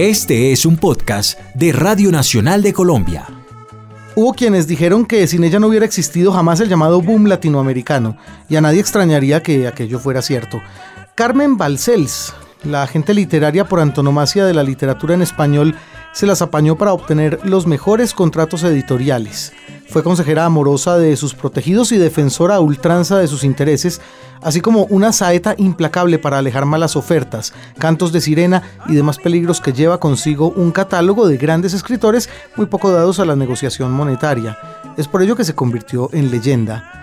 Este es un podcast de Radio Nacional de Colombia. Hubo quienes dijeron que sin ella no hubiera existido jamás el llamado boom latinoamericano, y a nadie extrañaría que aquello fuera cierto. Carmen Balcells, la agente literaria por antonomasia de la literatura en español, se las apañó para obtener los mejores contratos editoriales. Fue consejera amorosa de sus protegidos y defensora a ultranza de sus intereses, así como una saeta implacable para alejar malas ofertas, cantos de sirena y demás peligros que lleva consigo un catálogo de grandes escritores muy poco dados a la negociación monetaria. Es por ello que se convirtió en leyenda.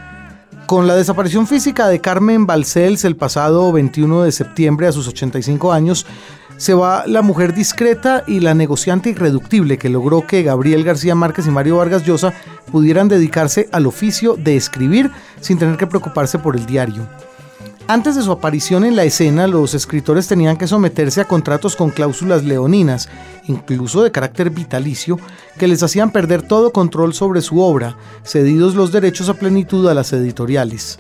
Con la desaparición física de Carmen Balcells el pasado 21 de septiembre a sus 85 años, se va la mujer discreta y la negociante irreductible que logró que Gabriel García Márquez y Mario Vargas Llosa pudieran dedicarse al oficio de escribir sin tener que preocuparse por el diario. Antes de su aparición en la escena, los escritores tenían que someterse a contratos con cláusulas leoninas, incluso de carácter vitalicio, que les hacían perder todo control sobre su obra, cedidos los derechos a plenitud a las editoriales.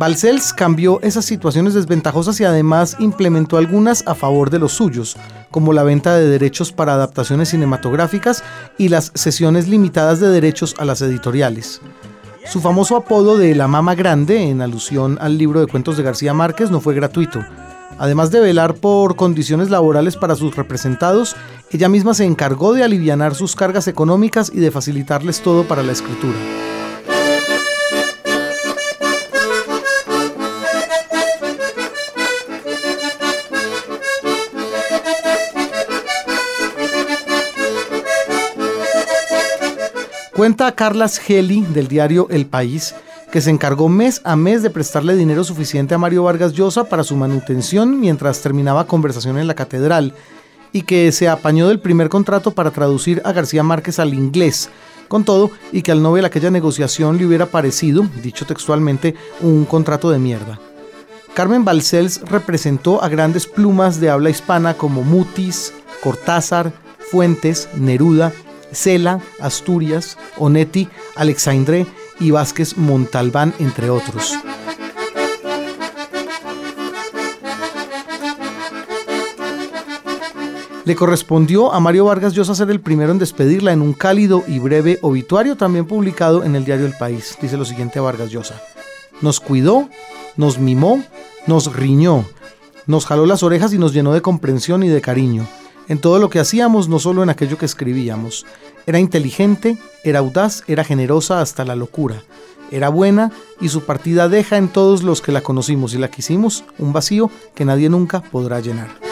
Balcells cambió esas situaciones desventajosas y además implementó algunas a favor de los suyos, como la venta de derechos para adaptaciones cinematográficas y las sesiones limitadas de derechos a las editoriales. Su famoso apodo de la Mama Grande, en alusión al libro de cuentos de García Márquez, no fue gratuito. Además de velar por condiciones laborales para sus representados, ella misma se encargó de alivianar sus cargas económicas y de facilitarles todo para la escritura. Cuenta Carlas Heli del diario El País que se encargó mes a mes de prestarle dinero suficiente a Mario Vargas Llosa para su manutención mientras terminaba conversación en la catedral y que se apañó del primer contrato para traducir a García Márquez al inglés. Con todo, y que al Nobel aquella negociación le hubiera parecido, dicho textualmente, un contrato de mierda. Carmen Balcells representó a grandes plumas de habla hispana como Mutis, Cortázar, Fuentes, Neruda Cela, Asturias, Onetti, Alexandre y Vázquez Montalbán, entre otros. Le correspondió a Mario Vargas Llosa ser el primero en despedirla en un cálido y breve obituario también publicado en el diario El País. Dice lo siguiente Vargas Llosa. Nos cuidó, nos mimó, nos riñó, nos jaló las orejas y nos llenó de comprensión y de cariño en todo lo que hacíamos, no solo en aquello que escribíamos. Era inteligente, era audaz, era generosa hasta la locura. Era buena y su partida deja en todos los que la conocimos y la quisimos un vacío que nadie nunca podrá llenar.